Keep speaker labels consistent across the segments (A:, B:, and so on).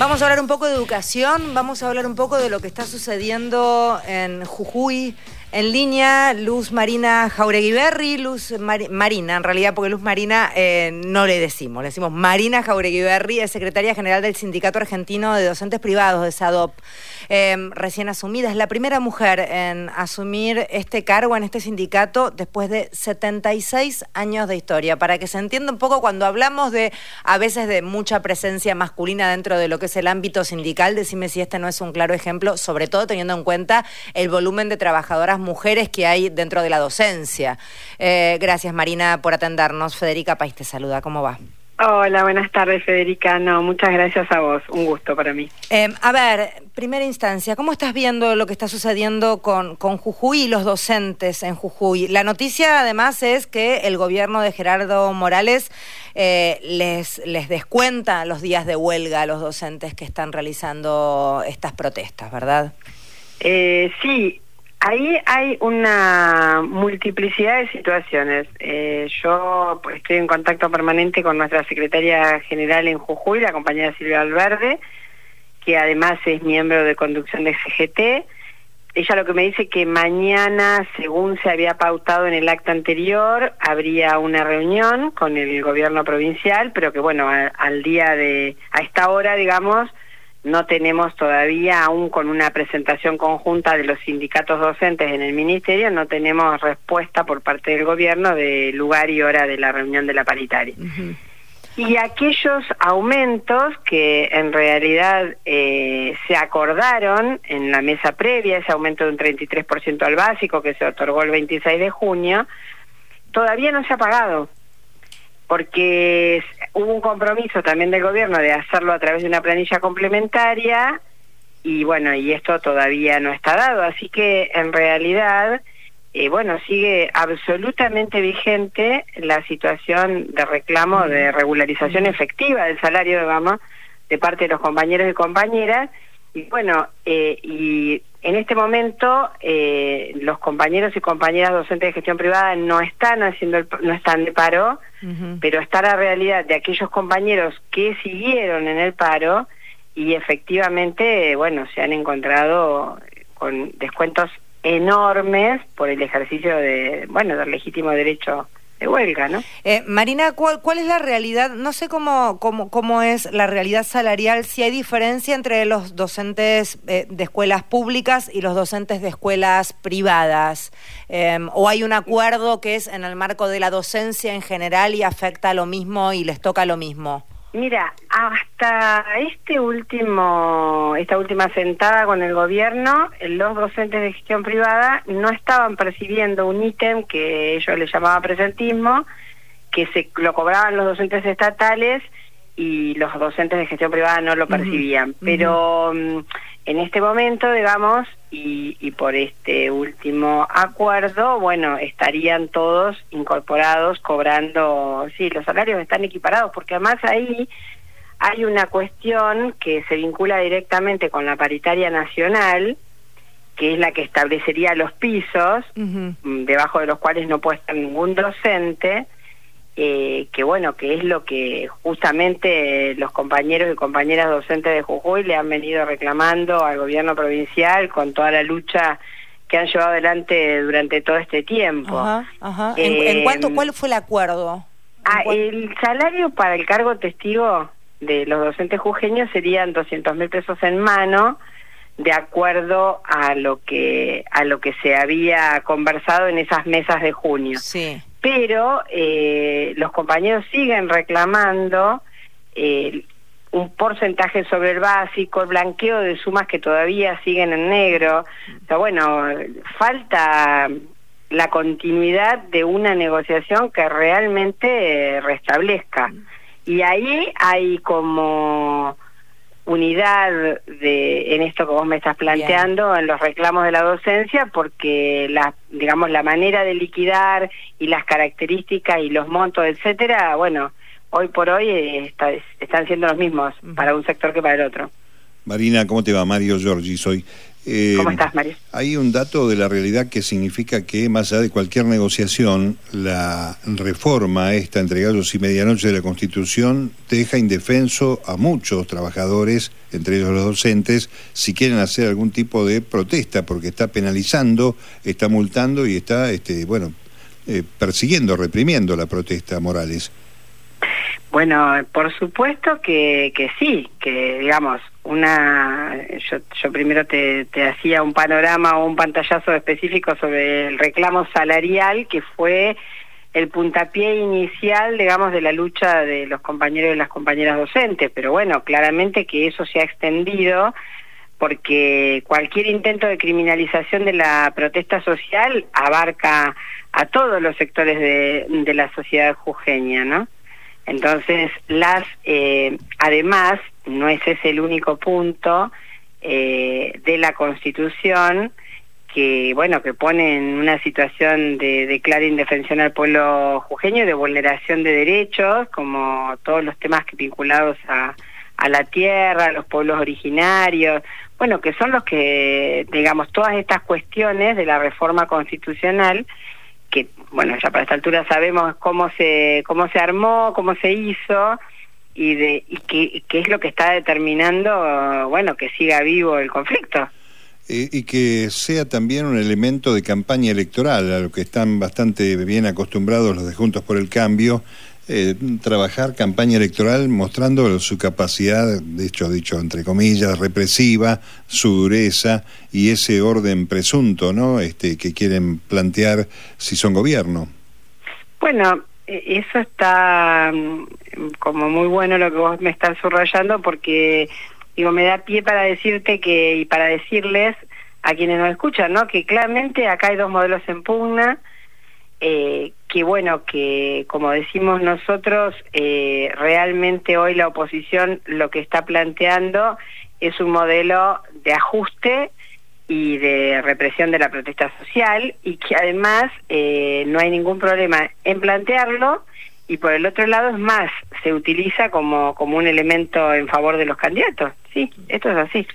A: Vamos a hablar un poco de educación, vamos a hablar un poco de lo que está sucediendo en Jujuy. En línea, Luz Marina Jaureguiberri, Luz Marina, en realidad, porque Luz Marina eh, no le decimos, le decimos Marina Jaureguiberri, es secretaria general del Sindicato Argentino de Docentes Privados de SADOP. Em, recién asumida. Es la primera mujer en asumir este cargo en este sindicato después de 76 años de historia. Para que se entienda un poco, cuando hablamos de a veces de mucha presencia masculina dentro de lo que es el ámbito sindical, decime si este no es un claro ejemplo, sobre todo teniendo en cuenta el volumen de trabajadoras mujeres que hay dentro de la docencia. Eh, gracias Marina por atendernos. Federica País te saluda. ¿Cómo va?
B: Hola, buenas tardes, Federica. No, muchas gracias a vos. Un gusto para mí.
A: Em, a ver, primera instancia, ¿cómo estás viendo lo que está sucediendo con, con Jujuy y los docentes en Jujuy? La noticia, además, es que el gobierno de Gerardo Morales eh, les, les descuenta los días de huelga a los docentes que están realizando estas protestas, ¿verdad?
B: Eh, sí, Ahí hay una multiplicidad de situaciones. Eh, yo pues, estoy en contacto permanente con nuestra secretaria general en Jujuy, la compañera Silvia Alverde, que además es miembro de conducción de CGT. Ella lo que me dice que mañana, según se había pautado en el acta anterior, habría una reunión con el gobierno provincial, pero que bueno, al día de, a esta hora, digamos, no tenemos todavía, aún con una presentación conjunta de los sindicatos docentes en el ministerio, no tenemos respuesta por parte del gobierno de lugar y hora de la reunión de la paritaria. Y aquellos aumentos que en realidad eh, se acordaron en la mesa previa, ese aumento de un 33% al básico que se otorgó el 26 de junio, todavía no se ha pagado porque hubo un compromiso también del gobierno de hacerlo a través de una planilla complementaria y bueno, y esto todavía no está dado, así que en realidad, eh, bueno, sigue absolutamente vigente la situación de reclamo de regularización efectiva del salario, digamos, de parte de los compañeros y compañeras, y bueno, eh, y en este momento eh, los compañeros y compañeras docentes de gestión privada no están haciendo el, no están de paro, pero está la realidad de aquellos compañeros que siguieron en el paro y efectivamente, bueno, se han encontrado con descuentos enormes por el ejercicio de, bueno, del legítimo derecho de huelga, ¿no?
A: Eh, Marina, ¿cuál, ¿cuál es la realidad? No sé cómo, cómo, cómo es la realidad salarial, si hay diferencia entre los docentes eh, de escuelas públicas y los docentes de escuelas privadas, em, o hay un acuerdo que es en el marco de la docencia en general y afecta a lo mismo y les toca lo mismo.
B: Mira, hasta este último, esta última sentada con el gobierno, los docentes de gestión privada no estaban percibiendo un ítem que ellos le llamaban presentismo, que se lo cobraban los docentes estatales y los docentes de gestión privada no lo percibían. Pero mm, en este momento, digamos, y, y, por este último acuerdo, bueno, estarían todos incorporados cobrando, sí, los salarios están equiparados, porque además ahí hay una cuestión que se vincula directamente con la paritaria nacional, que es la que establecería los pisos, mm, debajo de los cuales no puede estar ningún docente, eh, que bueno, que es lo que justamente los compañeros y compañeras docentes de Jujuy le han venido reclamando al gobierno provincial con toda la lucha que han llevado adelante durante todo este tiempo.
A: Ajá, ¿En, cuánto, eh, cuál fue el acuerdo?
B: Ah, el salario para el cargo testigo de los docentes jujeños serían 200 mil pesos en mano, de acuerdo a lo que a lo que se había conversado en esas mesas de junio.
A: Sí
B: pero eh, los compañeros siguen reclamando eh, un porcentaje sobre el básico, el blanqueo de sumas que todavía siguen en negro. O sea, bueno, falta la continuidad de una negociación que realmente restablezca. Y ahí hay como unidad de en esto que vos me estás planteando en los reclamos de la docencia porque la digamos la manera de liquidar y las características y los montos etcétera bueno hoy por hoy eh, están siendo los mismos para un sector que para el otro.
C: Marina cómo te va Mario Giorgi soy
B: Eh, ¿Cómo estás, María?
C: Hay un dato de la realidad que significa que, más allá de cualquier negociación, la reforma esta entre gallos y medianoche de la Constitución deja indefenso a muchos trabajadores, entre ellos los docentes, si quieren hacer algún tipo de protesta, porque está penalizando, está multando y está, este, bueno, eh, persiguiendo, reprimiendo la protesta, Morales.
B: Bueno, por supuesto que, que sí, que digamos, una yo, yo primero te, te hacía un panorama o un pantallazo específico sobre el reclamo salarial que fue el puntapié inicial, digamos, de la lucha de los compañeros y las compañeras docentes, pero bueno, claramente que eso se ha extendido porque cualquier intento de criminalización de la protesta social abarca a todos los sectores de, de la sociedad jujeña, ¿no? Entonces, las, eh, además, no es ese el único punto eh, de la Constitución que, bueno, que pone en una situación de, de clara indefensión al pueblo jujeño y de vulneración de derechos, como todos los temas que vinculados a, a la tierra, a los pueblos originarios, bueno, que son los que, digamos, todas estas cuestiones de la reforma constitucional que bueno ya para esta altura sabemos cómo se cómo se armó cómo se hizo y de y qué, qué es lo que está determinando bueno que siga vivo el conflicto
C: eh, y que sea también un elemento de campaña electoral a lo que están bastante bien acostumbrados los de Juntos por el Cambio eh, trabajar campaña electoral mostrando su capacidad, de hecho dicho entre comillas, represiva, su dureza y ese orden presunto, ¿no? Este que quieren plantear si son gobierno.
B: Bueno, eso está mm, como muy bueno lo que vos me estás subrayando porque digo me da pie para decirte que y para decirles a quienes nos escuchan, ¿no? Que claramente acá hay dos modelos en pugna eh, que bueno, que como decimos nosotros, eh, realmente hoy la oposición lo que está planteando es un modelo de ajuste y de represión de la protesta social y que además eh, no hay ningún problema en plantearlo y por el otro lado es más, se utiliza como, como un elemento en favor de los candidatos. Sí, esto es así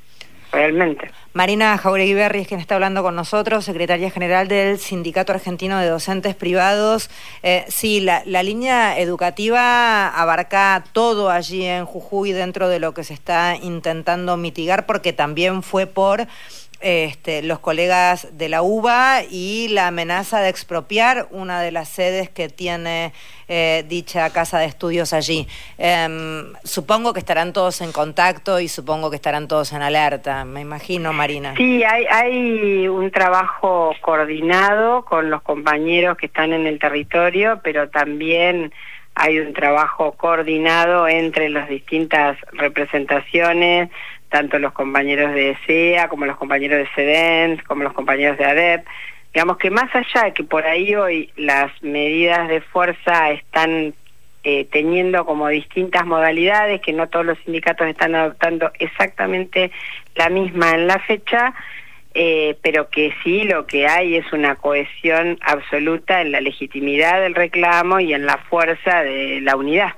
B: realmente.
A: Marina Jauregui Berri es quien está hablando con nosotros, secretaria general del Sindicato Argentino de Docentes Privados. Eh, sí, la, la, línea educativa abarca todo allí en Jujuy dentro de lo que se está intentando mitigar, porque también fue por este, los colegas de la UBA y la amenaza de expropiar una de las sedes que tiene eh, dicha casa de estudios allí. Eh, supongo que estarán todos en contacto y supongo que estarán todos en alerta, me imagino, Marina.
B: Sí, hay, hay un trabajo coordinado con los compañeros que están en el territorio, pero también hay un trabajo coordinado entre las distintas representaciones, tanto los compañeros de SEA como los compañeros de SEDENS, como los compañeros de ADEP. Digamos que más allá de que por ahí hoy las medidas de fuerza están eh, teniendo como distintas modalidades, que no todos los sindicatos están adoptando exactamente la misma en la fecha, eh, pero que sí lo que hay es una cohesión absoluta en la legitimidad del reclamo y en la fuerza de la unidad.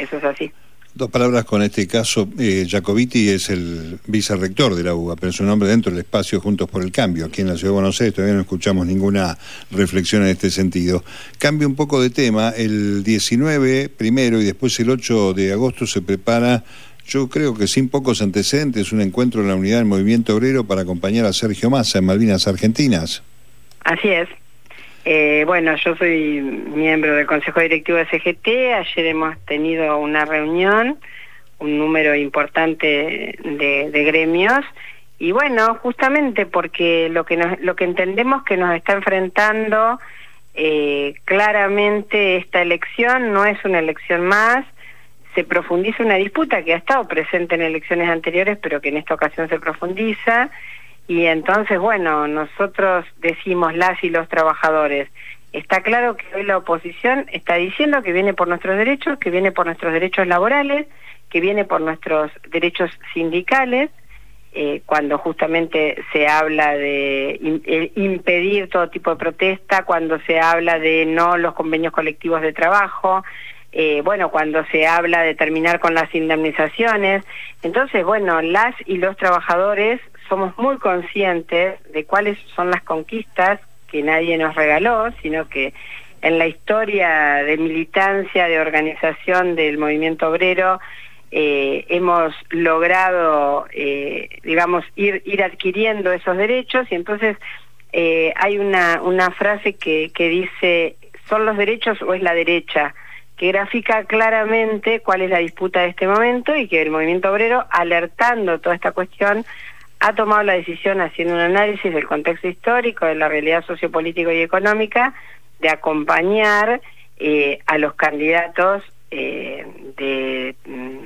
B: Eso es así.
C: Dos palabras con este caso. Eh, Jacobiti es el vicerrector de la UBA, pero su nombre dentro del espacio Juntos por el Cambio. Aquí en la Ciudad de Buenos Aires todavía no escuchamos ninguna reflexión en este sentido. Cambio un poco de tema. El 19 primero y después el 8 de agosto se prepara, yo creo que sin pocos antecedentes, un encuentro en la unidad del Movimiento Obrero para acompañar a Sergio Massa en Malvinas Argentinas.
B: Así es. Eh, bueno, yo soy miembro del Consejo Directivo de CGT. Ayer hemos tenido una reunión, un número importante de, gremios. Y bueno, justamente porque lo que, nos, lo que entendemos que nos está enfrentando eh, claramente esta elección no es una elección más, se profundiza una disputa que ha estado presente en elecciones anteriores, pero que en esta ocasión se profundiza y entonces, bueno, nosotros decimos las y los trabajadores, está claro que hoy la oposición está diciendo que viene por nuestros derechos, que viene por nuestros derechos laborales, que viene por nuestros derechos sindicales, eh, cuando justamente se habla de eh, impedir todo tipo de protesta, cuando se habla de no los convenios colectivos de trabajo, eh, bueno, cuando se habla de terminar con las indemnizaciones. Entonces, bueno, las y los trabajadores somos muy conscientes de cuáles son las conquistas que nadie nos regaló, sino que en la historia de militancia, de organización del movimiento obrero, eh, hemos logrado, eh, digamos, ir, ir adquiriendo esos derechos y entonces eh, hay una, una frase que, que dice, ¿son los derechos o es la derecha? que grafica claramente cuál es la disputa de este momento y que el movimiento obrero, alertando toda esta cuestión, ha tomado la decisión, haciendo un análisis del contexto histórico, de la realidad sociopolítica y económica, de acompañar eh, a los candidatos eh, de mm,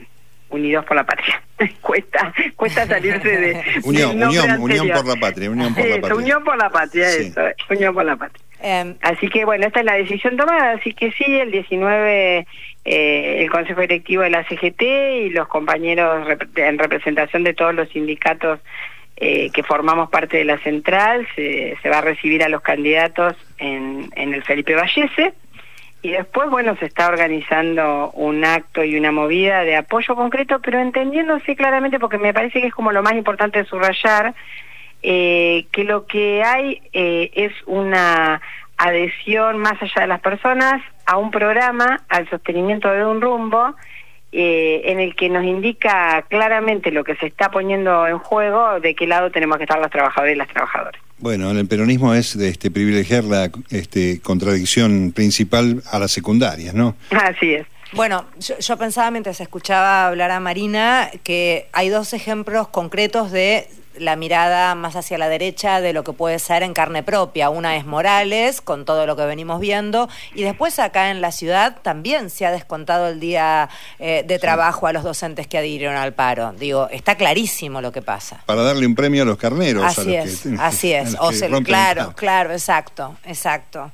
B: Unidos por la Patria. cuesta cuesta salirse de...
C: unión, unión, unión por la Patria. Unión por la Patria,
B: unión por la patria eso, Unión por la Patria. Em, así que bueno, esta es la decisión tomada, así que sí, el 19 eh, el Consejo Directivo de la CGT y los compañeros en representación de todos los sindicatos eh, que formamos parte de la central, se, va a recibir a los candidatos en, en el Felipe Vallese. Y después, bueno, se está organizando un acto y una movida de apoyo concreto, pero entendiéndose claramente, porque me parece que es como lo más importante de subrayar, eh, que lo que hay eh, es una adhesión más allá de las personas a un programa, al sostenimiento de un rumbo, eh, en el que nos indica claramente lo que se está poniendo en juego, de qué lado tenemos que estar los trabajadores y las trabajadoras.
C: Bueno, en el peronismo es de este, privilegiar la este, contradicción principal a las secundarias, ¿no?
B: Así es.
A: Bueno, yo, yo, pensaba mientras escuchaba hablar a Marina que hay dos ejemplos concretos de la mirada más hacia la derecha de lo que puede ser en carne propia. Una es Morales, con todo lo que venimos viendo, y después acá en la ciudad también se ha descontado el día eh, de trabajo a los docentes que adhirieron al paro. Digo, está clarísimo lo que pasa.
C: Para darle un premio a los carneros.
A: Así es, así es. O claro, claro, exacto, exacto.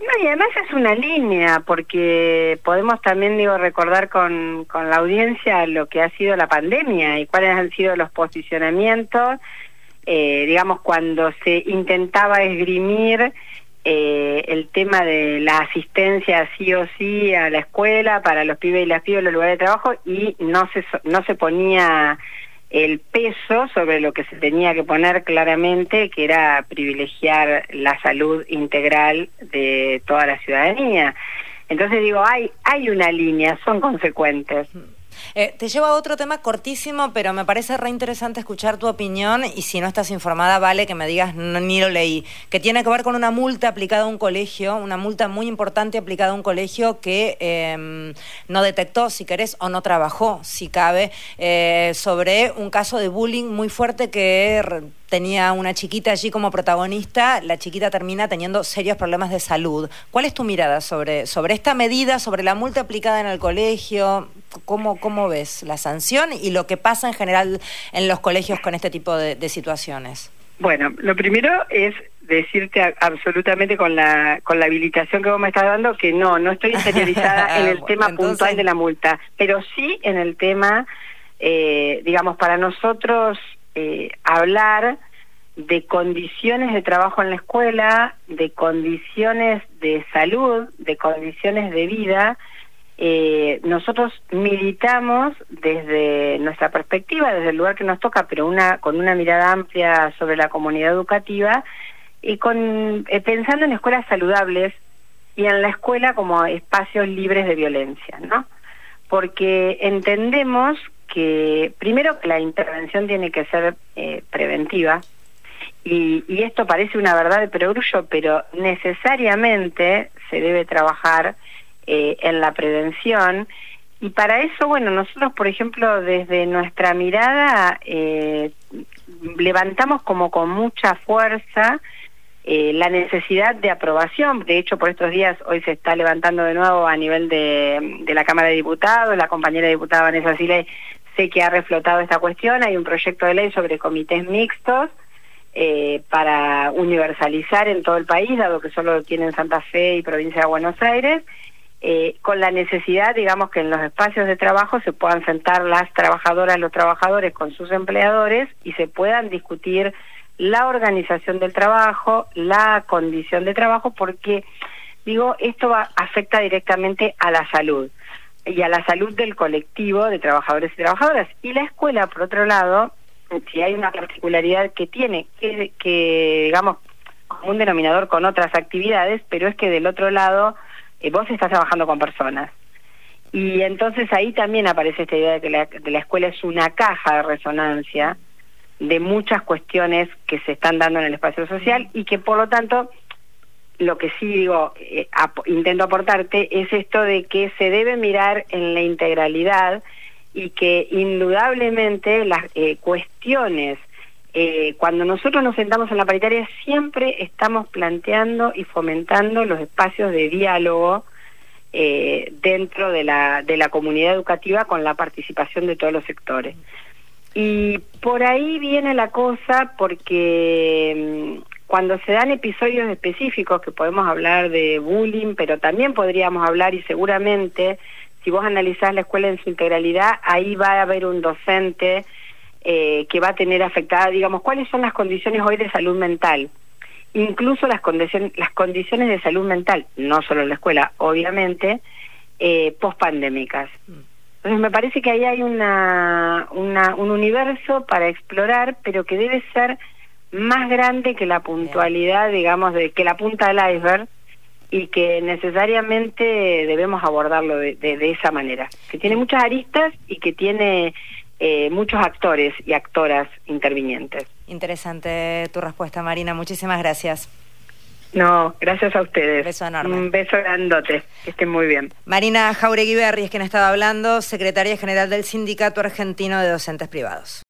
B: No, y además es una línea, porque podemos también, digo, recordar con, con la audiencia lo que ha sido la pandemia y cuáles han sido los posicionamientos, eh, digamos, cuando se intentaba esgrimir eh, el tema de la asistencia sí o sí a la escuela para los pibes y las pibes en los lugares de trabajo y no se, no se ponía el peso sobre lo que se tenía que poner claramente, que era privilegiar la salud integral de toda la ciudadanía. Entonces digo, hay, hay una línea, son consecuentes.
A: Eh, te llevo a otro tema cortísimo, pero me parece re interesante escuchar tu opinión y si no estás informada, vale que me digas, ni lo leí, que tiene que ver con una multa aplicada a un colegio, una multa muy importante aplicada a un colegio que em, no detectó, si querés, o no trabajó, si cabe, eh, sobre un caso de bullying muy fuerte que tenía una chiquita allí como protagonista, la chiquita termina teniendo serios problemas de salud. ¿Cuál es tu mirada sobre, sobre esta medida, sobre la multa aplicada en el colegio? ¿Cómo, ¿Cómo ves la sanción y lo que pasa en general en los colegios con este tipo de, situaciones?
B: Bueno, lo primero es decirte absolutamente con la con la habilitación que vos me estás dando que no, no estoy interiorizada en el tema puntual de la multa, pero sí en el tema, eh, digamos, para nosotros eh, hablar de condiciones de trabajo en la escuela, de condiciones de salud, de condiciones de vida. Eh, nosotros militamos desde nuestra perspectiva, desde el lugar que nos toca, pero una con una mirada amplia sobre la comunidad educativa y con eh, pensando en escuelas saludables y en la escuela como espacios libres de violencia, ¿no? Porque entendemos que primero la intervención tiene que ser eh, preventiva y, y, esto parece una verdad de perogrullo, pero necesariamente se debe trabajar eh, en la prevención y para eso, bueno, nosotros, por ejemplo, desde nuestra mirada eh, levantamos como con mucha fuerza eh, la necesidad de aprobación. De hecho, por estos días hoy se está levantando de nuevo a nivel de, de la Cámara de Diputados. La compañera diputada Vanessa Siley sé que ha reflotado esta cuestión. Hay un proyecto de ley sobre comités mixtos eh, para universalizar en todo el país, dado que solo tienen Santa Fe y provincia de Buenos Aires. Eh, con la necesidad, digamos, que en los espacios de trabajo se puedan sentar las trabajadoras, los trabajadores con sus empleadores y se puedan discutir la organización del trabajo, la condición de trabajo, porque, digo, esto va, afecta directamente a la salud y a la salud del colectivo de trabajadores y trabajadoras. Y la escuela, por otro lado, si hay una particularidad que tiene, que, que digamos, como un denominador con otras actividades, pero es que del otro lado eh, vos estás trabajando con personas. Y entonces ahí también aparece esta idea de que la, de la escuela es una caja de resonancia de muchas cuestiones que se están dando en el espacio social y que por lo tanto lo que sí digo, eh, intento aportarte, es esto de que se debe mirar en la integralidad y que indudablemente las eh, cuestiones, eh, cuando nosotros nos sentamos en la paritaria, siempre estamos planteando y fomentando los espacios de diálogo dentro de la, de la comunidad educativa con la participación de todos los sectores. Y por ahí viene la cosa porque mm, cuando se dan episodios específicos, que podemos hablar de bullying, pero también podríamos hablar y seguramente, si vos analizás la escuela en su integralidad, ahí va a haber un docente eh, que va a tener afectada, digamos, cuáles son las condiciones hoy de salud mental. Incluso las, condiciones, las condiciones de salud mental, no solo en la escuela, obviamente, eh, post-pandémicas. Entonces me parece que ahí hay una, una, un universo para explorar, pero que debe ser más grande que la puntualidad, digamos, de que la punta del iceberg y que necesariamente debemos abordarlo de, de, esa manera, que tiene muchas aristas y que tiene eh, muchos actores y actoras intervinientes.
A: Interesante tu respuesta, Marina. Muchísimas gracias.
B: No, gracias a ustedes.
A: Un beso enorme.
B: Un beso grandote. Que estén muy bien.
A: Marina Jauregui Berri es quien estaba hablando, secretaria general del Sindicato Argentino de Docentes Privados.